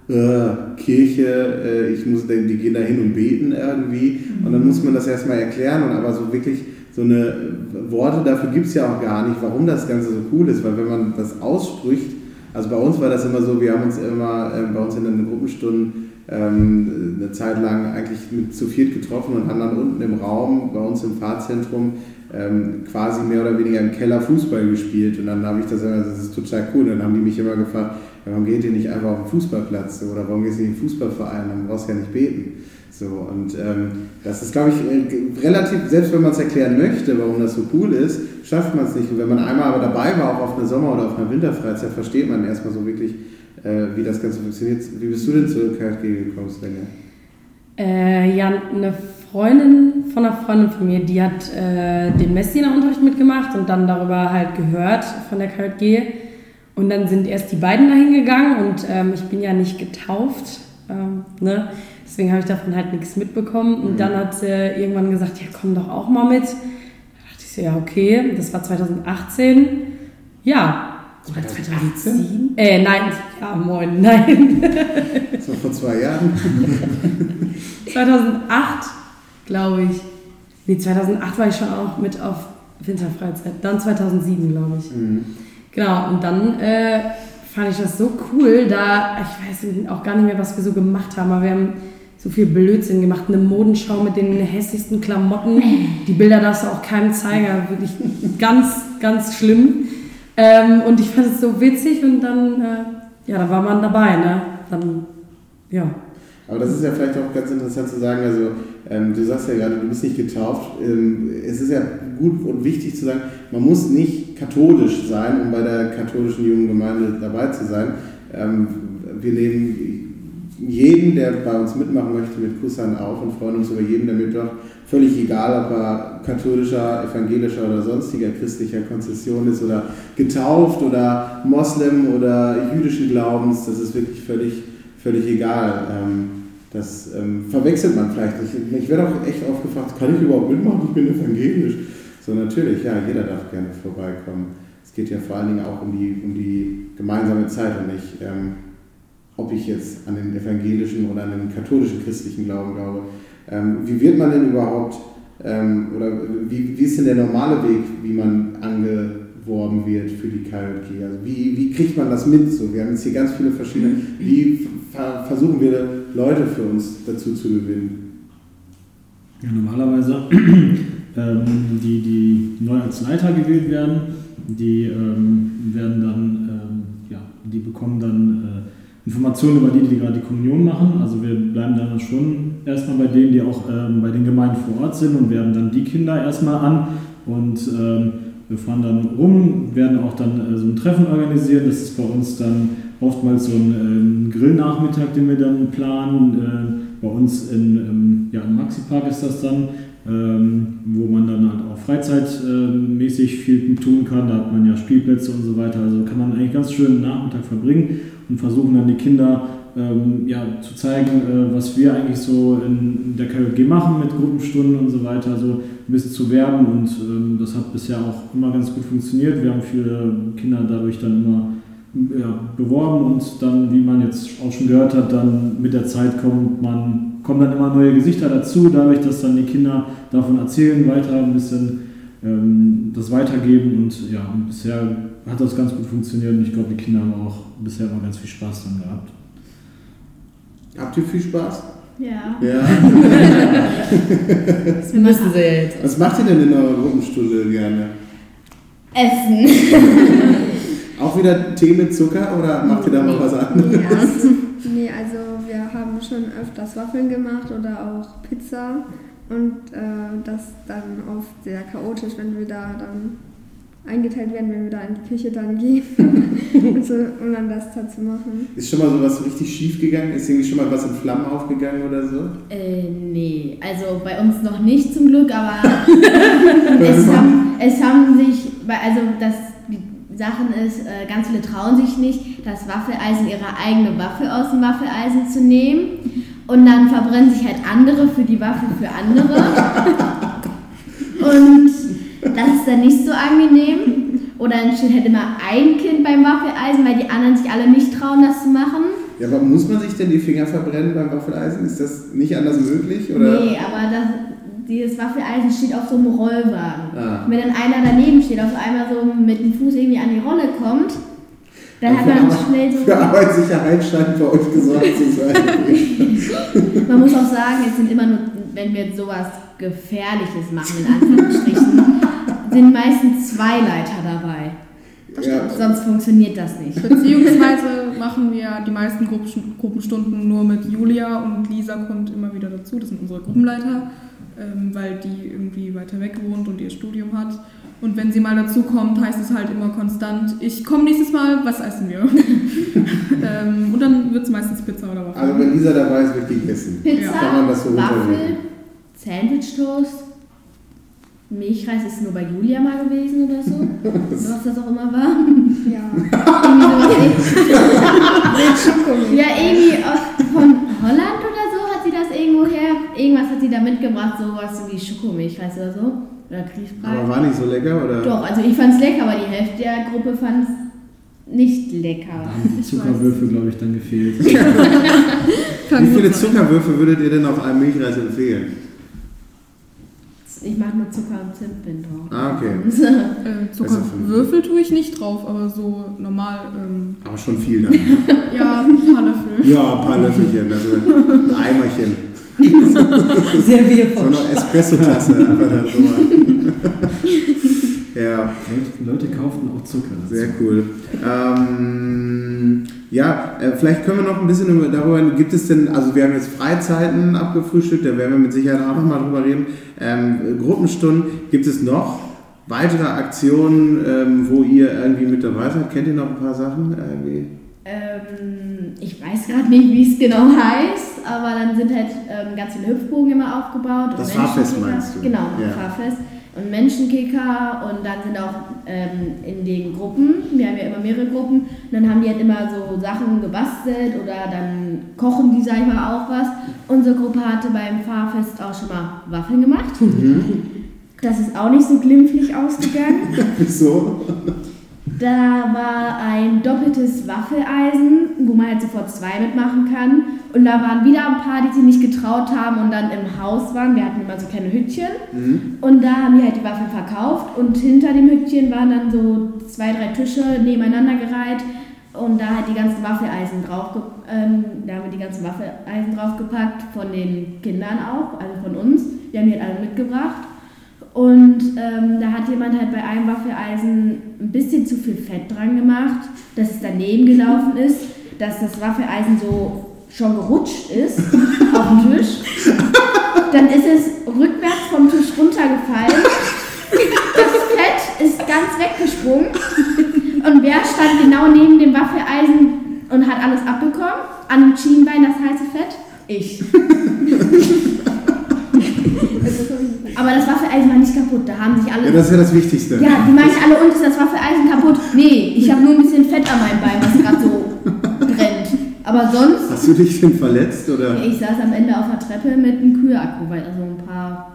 äh, Kirche, äh, ich muss, die gehen da hin und beten irgendwie und dann muss man das erstmal erklären und aber so wirklich so eine äh, Worte dafür gibt es ja auch gar nicht, warum das Ganze so cool ist, weil wenn man das ausspricht, also bei uns war das immer so, wir haben uns immer ähm, bei uns in den Gruppenstunden ähm, eine Zeit lang eigentlich mit zu viert getroffen und haben dann unten im Raum bei uns im Fahrzentrum ähm, quasi mehr oder weniger im Keller Fußball gespielt. Und dann habe ich das immer, das ist total cool, dann haben die mich immer gefragt, warum geht ihr nicht einfach auf den Fußballplatz? Oder warum gehst du nicht in den Fußballverein, dann brauchst du ja nicht beten. So, und ähm, das ist, glaube ich, äh, relativ, selbst wenn man es erklären möchte, warum das so cool ist, schafft man es nicht. Und wenn man einmal aber dabei war, auch auf einer Sommer- oder auf einer Winterfreizeit, versteht man erstmal so wirklich, äh, wie das Ganze funktioniert. Wie bist du denn zur KFG gekommen, Svenja? Äh, ja, eine Freundin von einer Freundin von mir, die hat äh, den Messdienerunterricht mitgemacht und dann darüber halt gehört von der KJG. Und dann sind erst die beiden dahin gegangen und ähm, ich bin ja nicht getauft. Ähm, ne? Deswegen habe ich davon halt nichts mitbekommen. Und Mhm. dann hat sie irgendwann gesagt, ja komm doch auch mal mit. Da dachte ich so, ja okay, das war 2018. Ja. Oder 2007? Äh, nein, ja moin, nein. Das war vor zwei Jahren. 2008, glaube ich. Nee, 2008 war ich schon auch mit auf Winterfreizeit. Dann 2007, glaube ich. Mhm. Genau, und dann äh, fand ich das so cool, da, ich weiß auch gar nicht mehr, was wir so gemacht haben, aber wir haben so viel Blödsinn gemacht. Eine Modenschau mit den hässlichsten Klamotten. Die Bilder darfst du auch keinem zeigen, wirklich ganz, ganz schlimm. Ähm, und ich fand es so witzig und dann, äh, ja, da war man dabei, ne? Dann, ja. Aber das ist ja vielleicht auch ganz interessant zu sagen, also ähm, du sagst ja gerade, du bist nicht getauft. Ähm, es ist ja gut und wichtig zu sagen, man muss nicht katholisch sein, um bei der katholischen jungen Gemeinde dabei zu sein. Ähm, wir nehmen jeden, der bei uns mitmachen möchte, mit Kusshand auf und freuen uns über jeden, der mitmacht. Völlig egal, ob er katholischer, evangelischer oder sonstiger christlicher Konzession ist oder getauft oder Moslem oder jüdischen Glaubens, das ist wirklich völlig, völlig egal. Ähm, das ähm, verwechselt man vielleicht nicht. Ich werde auch echt oft gefragt, kann ich überhaupt mitmachen? Ich bin evangelisch. So natürlich, ja, jeder darf gerne vorbeikommen. Es geht ja vor allen Dingen auch um die, um die gemeinsame Zeit und nicht ähm, ob ich jetzt an den evangelischen oder an den katholischen christlichen Glauben glaube. Ähm, wie wird man denn überhaupt, ähm, oder wie, wie ist denn der normale Weg, wie man angeworben wird für die KJG? Also wie, wie kriegt man das mit? So, wir haben jetzt hier ganz viele verschiedene, wie versuchen wir Leute für uns dazu zu gewinnen? Ja, normalerweise ähm, die, die neu als Leiter gewählt werden, die ähm, werden dann, ähm, ja, die bekommen dann äh, Informationen über die, die gerade die Kommunion machen. Also wir bleiben dann schon erstmal bei denen, die auch ähm, bei den Gemeinden vor Ort sind und werden dann die Kinder erstmal an und ähm, wir fahren dann rum, werden auch dann äh, so ein Treffen organisieren. Das ist bei uns dann oftmals so ein ähm, Grillnachmittag, den wir dann planen. Äh, bei uns in, ähm, ja, im Maxi-Park ist das dann, ähm, wo man dann halt auch freizeitmäßig viel tun kann. Da hat man ja Spielplätze und so weiter. Also kann man eigentlich ganz schön einen Nachmittag verbringen und versuchen dann die Kinder ähm, ja, zu zeigen, äh, was wir eigentlich so in, in der KJG machen mit Gruppenstunden und so weiter, so ein bisschen zu werben und ähm, das hat bisher auch immer ganz gut funktioniert. Wir haben viele Kinder dadurch dann immer ja, beworben und dann, wie man jetzt auch schon gehört hat, dann mit der Zeit kommt man, kommen dann immer neue Gesichter dazu, dadurch, dass dann die Kinder davon erzählen, weiter ein bisschen ähm, das weitergeben und ja, und bisher hat das ganz gut funktioniert und ich glaube, die Kinder haben auch bisher immer ganz viel Spaß dran gehabt. Habt ihr viel Spaß? Ja. Ja. das müssen sie jetzt. Was macht ihr denn in eurer Gruppenstunde gerne? Essen. auch wieder Tee mit Zucker oder macht ihr da noch was anderes? Ja. Nee, also wir haben schon öfters Waffeln gemacht oder auch Pizza und äh, das dann oft sehr chaotisch, wenn wir da dann eingeteilt werden, wenn wir da in die Küche dann gehen, und so, um dann das da zu machen. Ist schon mal so was richtig schief gegangen? Ist irgendwie schon mal was in Flammen aufgegangen oder so? Äh, nee, also bei uns noch nicht zum Glück, aber es, haben, es haben sich, also das, Sachen ist, äh, ganz viele trauen sich nicht, das Waffeleisen ihre eigene Waffe aus dem Waffeleisen zu nehmen und dann verbrennen sich halt andere für die Waffe für andere. und das ist dann nicht so angenehm. Oder dann steht halt immer ein Kind beim Waffeleisen, weil die anderen sich alle nicht trauen, das zu machen. Ja, aber muss man sich denn die Finger verbrennen beim Waffeleisen? Ist das nicht anders möglich? Oder? Nee, aber das, dieses Waffeleisen steht auf so einem Rollwagen. Ah. Wenn dann einer daneben steht, auf einmal so mit dem Fuß irgendwie an die Rolle kommt, dann hat man schnell so. Für Arbeitssicherheit scheint bei euch gesorgt zu sein. man muss auch sagen, es sind immer nur, wenn wir sowas Gefährliches machen, in Anführungsstrichen, sind meistens zwei Leiter dabei. Ja. Sonst funktioniert das nicht. Beziehungsweise machen wir die meisten Gruppenstunden nur mit Julia und Lisa kommt immer wieder dazu. Das sind unsere Gruppenleiter, ähm, weil die irgendwie weiter weg wohnt und ihr Studium hat. Und wenn sie mal dazu kommt, heißt es halt immer konstant, ich komme nächstes Mal, was essen wir? ähm, und dann wird es meistens Pizza oder Waffel. Also wenn Lisa dabei ist, wird gegessen. Pizza, ja. so Waffel, Sandwich-Toast, Milchreis ist nur bei Julia mal gewesen oder so. was das auch immer war. Ja. irgendwie ja, irgendwie von Holland oder so hat sie das irgendwo her. Irgendwas hat sie da mitgebracht, sowas wie Schokomilchreis oder so. Oder Grießbrei. Aber war nicht so lecker, oder? Doch, also ich fand es lecker, aber die Hälfte der Gruppe fand es nicht lecker. Da haben Zuckerwürfel, glaube ich, dann gefehlt. wie viele Zuckerwürfel würdet ihr denn auf einem Milchreis empfehlen? Ich mache nur Zucker und Zimtbind drauf. Ah, okay. Äh. Zuckerwürfel tue ich nicht drauf, aber so normal, ähm, Aber schon viel dann. ja, ein paar Löffel. Ja, ein paar Löffelchen, also ein Eimerchen. Sehr So eine Espresso-Tasse einfach da drüber. ja, Leute kauften auch Zucker. dazu. sehr cool. Ähm, ja, äh, vielleicht können wir noch ein bisschen über- darüber, gibt es denn, also wir haben jetzt Freizeiten abgefrühstückt, da werden wir mit Sicherheit auch nochmal drüber reden. Ähm, Gruppenstunden, gibt es noch weitere Aktionen, ähm, wo ihr irgendwie mit dabei seid? Kennt ihr noch ein paar Sachen? Irgendwie? Ähm, ich weiß gerade nicht, wie es genau heißt, aber dann sind halt ähm, ganz viele Hüpfbogen immer aufgebaut. und Das Fahrfest Menschenkicker. meinst du? Genau, Ja. Fahrfest. Und Menschenkicker und dann sind auch ähm, in den Gruppen, wir haben ja immer mehrere Gruppen, und dann haben die halt immer so Sachen gebastelt oder dann kochen die, sag ich mal, auch was. Unsere Gruppe hatte beim Fahrfest auch schon mal Waffeln gemacht. Das ist auch nicht so glimpflich ausgegangen. So? Da war ein doppeltes Waffeleisen, wo man halt sofort zwei mitmachen kann. Und da waren wieder ein paar, die sich nicht getraut haben und dann im Haus waren. Wir hatten immer so kleine Hütchen. Mhm. Und da haben die halt die Waffeln verkauft. Und hinter dem Hütchen waren dann so zwei, drei Tische nebeneinander gereiht. Und da halt die ganzen Waffeleisen drauf, ähm, da haben wir die ganzen Waffeleisen draufgepackt, von den Kindern auch, also von uns. Die haben die halt alle mitgebracht. Und ähm, da hat jemand halt bei einem Waffeleisen ein bisschen zu viel Fett dran gemacht, dass es daneben gelaufen ist, dass das Waffeleisen so schon gerutscht ist auf dem Tisch. Dann ist es rückwärts vom Tisch runtergefallen. Das Fett ist ganz weggesprungen. Und wer stand genau neben dem Waffeleisen und hat alles abbekommen? An dem Schienbein das heiße Fett? Ich. Aber das Waffeleisen war nicht kaputt. Da haben sich alle. Ja, das ist ja das Wichtigste. Ja, die meinten alle, und ist das Waffeleisen kaputt? Nee, ich habe nur ein bisschen Fett an meinem Bein, was gerade so brennt. Aber sonst, Hast du dich denn verletzt oder? ich saß am Ende auf der Treppe mit einem Kühlakku, weil da so ein paar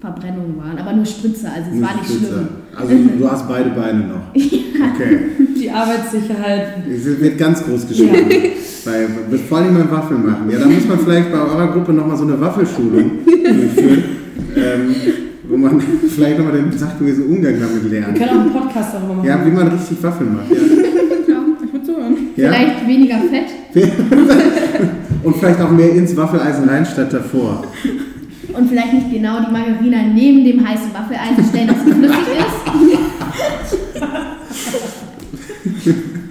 Verbrennungen waren. Aber nur Spritze, also es war nicht Spitze. schlimm. Also du hast beide Beine noch. Okay. Die Arbeitssicherheit. Es wird ganz groß geschrieben. Bei, vor allem beim Waffeln machen. Ja, da muss man vielleicht bei eurer Gruppe nochmal so eine Waffelschulung durchführen. Ähm, wo man vielleicht nochmal den sachgemäßen Umgang damit Wir lernt. können auch einen Podcast darüber machen. Ja, wie man richtig Waffeln macht. Ja. Ja, ich würde zuhören. Ja? Vielleicht weniger Fett Und vielleicht auch mehr ins Waffeleisen rein statt davor. Und vielleicht nicht genau die Margarina neben dem heißen Waffeleisen stellen, dass sie flüssig ist.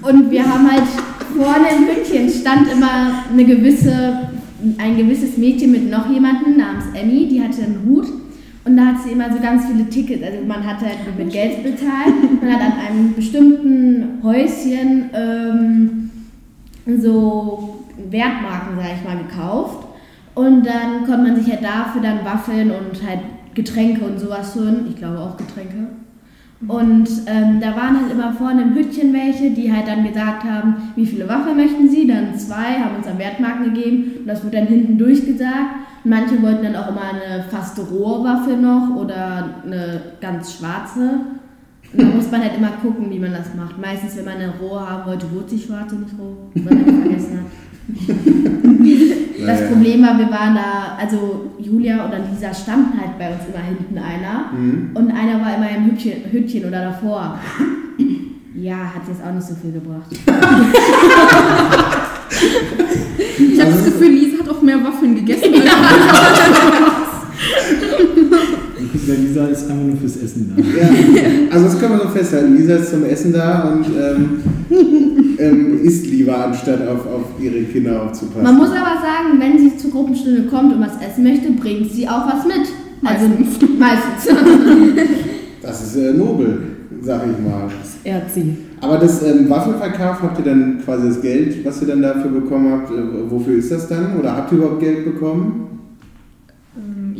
Und wir haben halt vorne im Hütchen stand immer eine gewisse, ein gewisses Mädchen mit noch jemandem namens Emmy, die hatte einen Hut. Und da hat sie immer so ganz viele Tickets, also man hat halt mit Geld bezahlt, man hat an einem bestimmten Häuschen ähm, so Wertmarken, sag ich mal, gekauft. Und dann konnte man sich halt dafür dann Waffeln und halt Getränke und sowas holen. Ich glaube auch Getränke. Und ähm, da waren halt immer vorne im Hütchen welche, die halt dann gesagt haben, wie viele Waffeln möchten sie, dann zwei, haben uns dann Wertmarken gegeben und das wurde dann hinten durchgesagt. Und manche wollten dann auch immer eine fast rohe Waffe noch oder eine ganz schwarze. Und da muss man halt immer gucken, wie man das macht. Meistens, wenn man eine rohe haben wollte, wurde sie schwarze nicht roh, weil man vergessen hat. Das Naja. Problem war, wir waren da, also Julia oder Lisa standen halt bei uns immer hinten einer Mhm. und einer war immer im Hütchen, Hütchen oder davor. Ja, hat jetzt auch nicht so viel gebracht. Ich habe das Gefühl, Lisa hat auch mehr Waffeln gegessen. als Der Lisa ist einfach nur fürs Essen da. Ja, also das können wir so festhalten. Lisa ist zum Essen da und ähm, ähm, isst lieber, anstatt auf, auf ihre Kinder aufzupassen. Man muss aber sagen, wenn sie zur Gruppenstunde kommt und was essen möchte, bringt sie auch was mit. Also meistens. das ist äh, nobel, sag ich mal. Das ehrt sie. Aber das ähm, Waffelverkauf, habt ihr dann quasi das Geld, was ihr dann dafür bekommen habt, äh, wofür ist das dann? Oder habt ihr überhaupt Geld bekommen?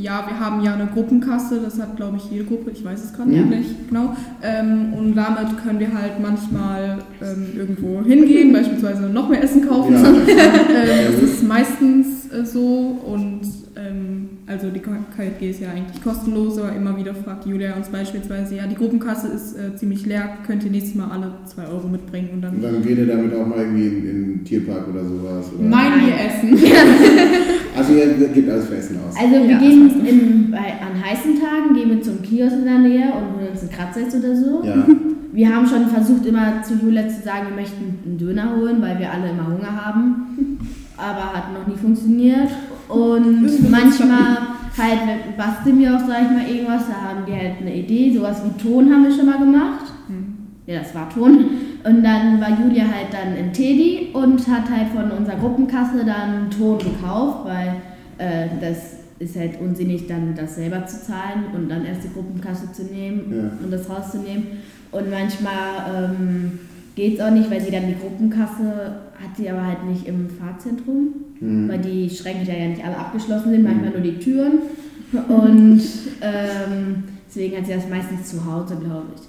Ja, wir haben ja eine Gruppenkasse, das hat glaube ich jede Gruppe, ich weiß es gerade Ja. nicht genau. Ähm, und damit können wir halt manchmal ähm, irgendwo hingehen, beispielsweise noch mehr Essen kaufen. Ja. ähm, das ist meistens äh, so und ähm, also die KJG ist ja eigentlich kostenlos, aber immer wieder fragt Julia uns beispielsweise, ja, die Gruppenkasse ist äh, ziemlich leer, könnt ihr nächstes Mal alle 2 Euro mitbringen und dann. Und dann geht ihr damit auch mal irgendwie in, in den Tierpark oder sowas? Oder? Nein, wir essen. Also ihr gebt alles für Essen aus. Also wir Ja, gehen in, bei, an heißen Tagen gehen wir zum Kiosk in der Nähe und holen uns einen Kratzer oder so. Ja. Wir haben schon versucht, immer zu Julia zu sagen, wir möchten einen Döner holen, weil wir alle immer Hunger haben. Aber hat noch nie funktioniert. Und manchmal halt basteln wir auch, sag ich mal, irgendwas. Da haben die halt eine Idee. Sowas wie Ton haben wir schon mal gemacht. Hm. Ja, das war Ton. Und dann war Julia halt dann in Teddy und hat halt von unserer Gruppenkasse dann Ton gekauft, weil äh, das ist halt unsinnig, dann das selber zu zahlen und dann erst die Gruppenkasse zu nehmen Ja. und das rauszunehmen. Und manchmal ähm, geht es auch nicht, weil sie dann die Gruppenkasse hat sie aber halt nicht im Fahrzentrum, Hm. weil die Schränke ja nicht alle abgeschlossen sind, manchmal nur die Türen. Und ähm, deswegen hat sie das meistens zu Hause, glaube ich.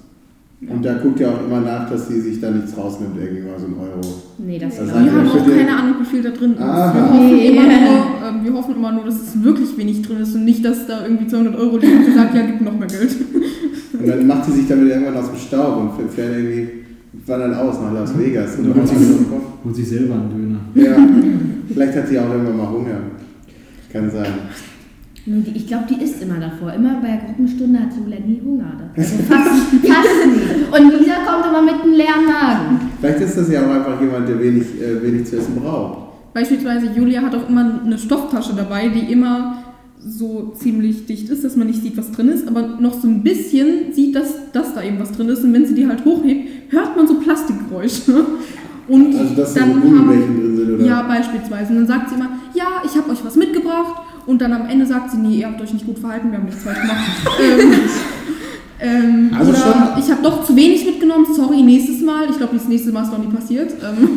Und da guckt ihr auch immer nach, dass sie sich da nichts rausnimmt, irgendwie mal so ein Euro. Nee, das Das glaube Wir haben auch keine Ahnung, wie viel da drin ist. Aha. Wir hoffen, Nee. immer nur, ähm, wir hoffen immer nur, dass es wirklich wenig drin ist und nicht, dass da irgendwie 200 Euro liegen und sie sagt, ja, gib noch mehr Geld. Und dann macht sie sich damit irgendwann aus dem Staub und fährt irgendwie, wandert aus nach Las Vegas. Und holt sich, holt sich selber einen Döner. Ja, vielleicht hat sie auch irgendwann mal Hunger. Kann sein. Ich glaube, die isst immer davor. Immer bei der Gruppenstunde hat Julia nie Hunger. Also fast, fast nie. Und Lisa kommt immer mit einem leeren Magen. Vielleicht ist das ja auch einfach jemand, der wenig, äh, wenig zu essen braucht. Beispielsweise Julia hat auch immer eine Stofftasche dabei, die immer so ziemlich dicht ist, dass man nicht sieht, was drin ist, aber noch so ein bisschen sieht, dass, dass da eben was drin ist. Und wenn sie die halt hochhebt, hört man so Plastikgeräusche. Und Also, dass da dann so haben, drin sind, oder? Ja, beispielsweise. Und dann sagt sie immer, ja, ich habe euch was mitgebracht. Und dann am Ende sagt sie, nee, ihr habt euch nicht gut verhalten, wir haben nichts falsch gemacht. ähm, ähm, Also oder schon- ich habe doch zu wenig mitgenommen, sorry, nächstes Mal. Ich glaube, das nächste Mal ist noch nie passiert. Ähm,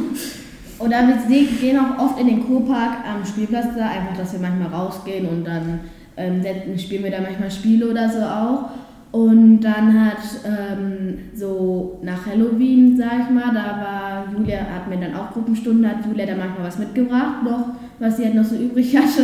Oder wir gehen auch oft in den Kurpark am Spielplatz da, einfach, dass wir manchmal rausgehen und dann ähm, spielen wir da manchmal Spiele oder so auch. Und dann hat ähm, so nach Halloween, sag ich mal, da war Julia, hat mir dann auch Gruppenstunde, hat Julia da manchmal was mitgebracht, noch, was sie halt noch so übrig hatte.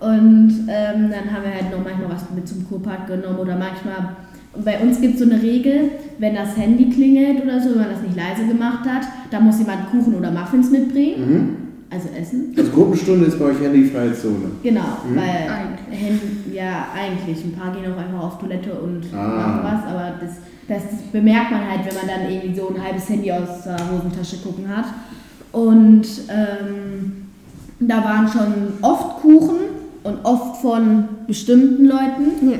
Und ähm, dann haben wir halt noch manchmal was mit zum Kurpark genommen oder manchmal, bei uns gibt es so eine Regel, wenn das Handy klingelt oder so, wenn man das nicht leise gemacht hat, dann muss jemand Kuchen oder Muffins mitbringen, Mhm. Also Essen. Also Gruppenstunde ist bei euch handyfreie Zone. Genau, Mhm. weil Eigentlich. Hand- ja eigentlich, ein paar gehen auch einfach auf Toilette und Ah. machen was, aber das, das bemerkt man halt, wenn man dann irgendwie so ein halbes Handy aus der Hosentasche gucken hat. Und ähm, da waren schon oft Kuchen und oft von bestimmten Leuten. Ja.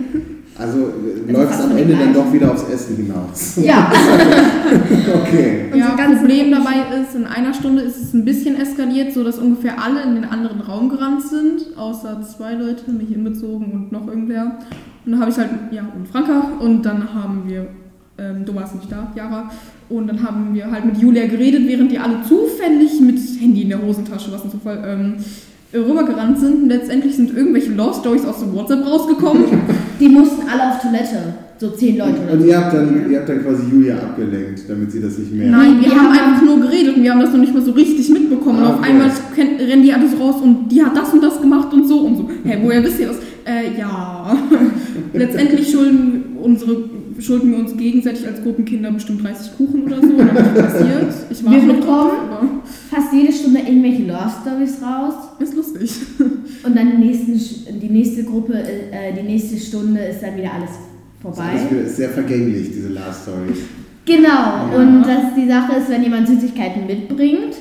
Also äh, Also läuft es am Ende dann doch wieder aufs Essen hinaus. Ja, Okay. Und ja, ganz Problem dabei ist, in einer Stunde ist es ein bisschen eskaliert, so dass ungefähr alle in den anderen Raum gerannt sind, außer zwei Leute, mich inbezogen und noch irgendwer. Und dann habe ich halt, ja, und Franka, und dann haben wir, ähm, du warst nicht da, Jara, und dann haben wir halt mit Julia geredet, während die alle zufällig mit Handy in der Hosentasche, was ein Zufall, ähm, rübergerannt sind. Und letztendlich sind irgendwelche Love Stories aus dem WhatsApp rausgekommen. die mussten alle auf Toilette, so zehn Leute oder Und so. ihr habt, dann, ihr habt dann quasi Julia abgelenkt, damit sie das nicht mehr. Nein, wir Wir haben haben- einfach nur geredet und wir haben das noch nicht mal so richtig mitbekommen. Ah, und auf okay. einmal rennen die alles raus und die hat das und das gemacht und so und so. Hä, woher wisst ihr das? Äh, ja. Letztendlich schulden, unsere, schulden wir uns gegenseitig als Gruppenkinder bestimmt 30 Kuchen oder so. Oder was passiert? Ich Wir warte noch bekommen- drauf, Fast jede Stunde irgendwelche Love Stories raus. ist lustig. Und dann die, nächsten, die nächste Gruppe, äh, die nächste Stunde ist dann wieder alles Das vorbei. ist wieder- ist sehr vergänglich, diese Last Story. Genau, Ja. und das die Sache ist, wenn jemand Süßigkeiten mitbringt,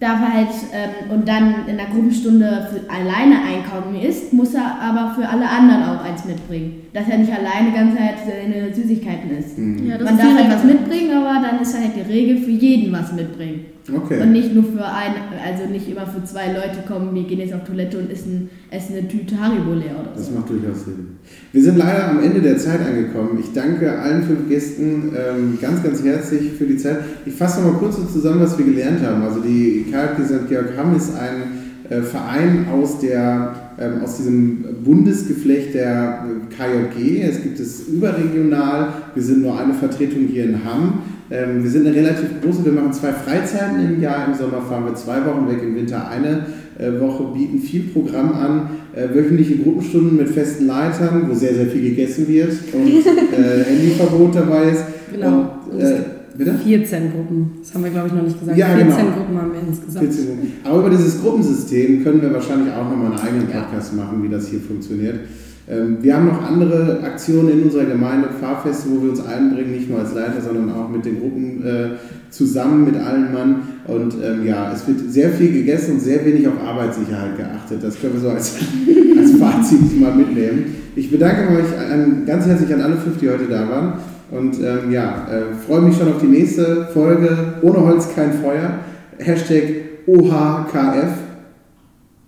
darf er halt ähm, und dann in der Gruppenstunde für alleine einkaufen isst, muss er aber für alle anderen auch eins mitbringen. Dass er nicht alleine die ganze Zeit seine Süßigkeiten isst. Mhm. Ja, das Man ist darf halt was mitbringen, aber dann ist halt die Regel für jeden was mitbringen. Okay. Und nicht nur für ein, also nicht immer für zwei Leute kommen, wir gehen jetzt auf Toilette und essen, essen eine Tüte Haribo leer oder Das so. macht durchaus Sinn. Wir sind leider am Ende der Zeit angekommen. Ich danke allen fünf Gästen ähm, ganz, ganz herzlich für die Zeit. Ich fasse noch mal kurz so zusammen, was wir gelernt haben. Also die KfG St. Georg Hamm ist ein äh, Verein aus, der, ähm, aus diesem Bundesgeflecht der äh, KJG. Es gibt es überregional. Wir sind nur eine Vertretung hier in Hamm. Ähm, wir sind eine relativ große, wir machen zwei Freizeiten im Jahr. Im Sommer fahren wir zwei Wochen weg, im Winter eine äh, Woche, bieten viel Programm an, äh, wöchentliche Gruppenstunden mit festen Leitern, wo sehr, sehr viel gegessen wird und äh, Handyverbot dabei ist. Genau. Und, bitte? 14 Gruppen. Das haben wir, glaube ich, noch nicht gesagt. Ja, 14 genau. Gruppen haben wir insgesamt. 14 Gruppen. Aber über dieses Gruppensystem können wir wahrscheinlich auch nochmal einen eigenen Podcast machen, wie das hier funktioniert. Ähm, wir haben noch andere Aktionen in unserer Gemeinde, Pfarrfeste, wo wir uns einbringen, nicht nur als Leiter, sondern auch mit den Gruppen äh, zusammen, mit allen Mann. Und ähm, ja, es wird sehr viel gegessen und sehr wenig auf Arbeitssicherheit geachtet. Das können wir so als, als Fazit mal mitnehmen. Ich bedanke mich an, ganz herzlich an alle fünf, die heute da waren. Und ähm, ja, äh, freue mich schon auf die nächste Folge. Ohne Holz kein Feuer. Hashtag OHKF.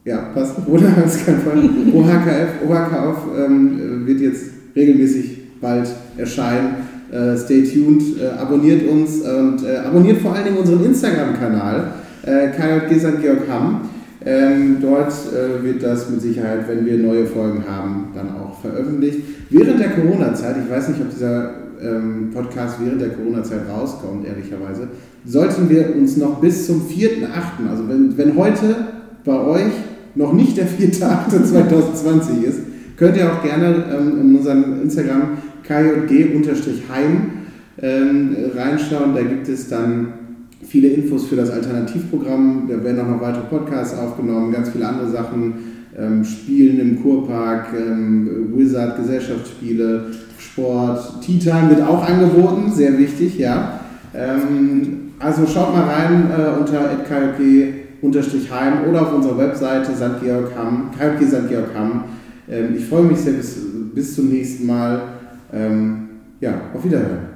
Ja, passt. Ohne Holz kein Feuer. OHKF. OHKF ähm, wird jetzt regelmäßig bald erscheinen. Äh, stay tuned, äh, abonniert uns und äh, abonniert vor allen Dingen unseren Instagram-Kanal, äh, St. Georg Hamm. Ähm, dort äh, wird das mit Sicherheit, wenn wir neue Folgen haben, dann auch veröffentlicht. Während der Corona-Zeit, ich weiß nicht, ob dieser ähm, Podcast während der Corona-Zeit rauskommt, ehrlicherweise, sollten wir uns noch bis zum 4.8., also wenn, wenn heute bei euch noch nicht der 4.8.2020 ist, könnt ihr auch gerne ähm, in unserem Instagram KJG-Heim ähm, reinschauen. Da gibt es dann viele Infos für das Alternativprogramm. Da werden auch noch weitere Podcasts aufgenommen, ganz viele andere Sachen. Ähm, Spielen im Kurpark, ähm, Wizard, Gesellschaftsspiele, Sport, Tea Time wird auch angeboten, sehr wichtig, ja. Ähm, also schaut mal rein äh, unter kjp-heim oder auf unserer Webseite St. Georg Hamm, KJP St. Georg Hamm. Ähm, ich freue mich sehr bis, bis zum nächsten Mal. Ähm, ja, auf Wiederhören.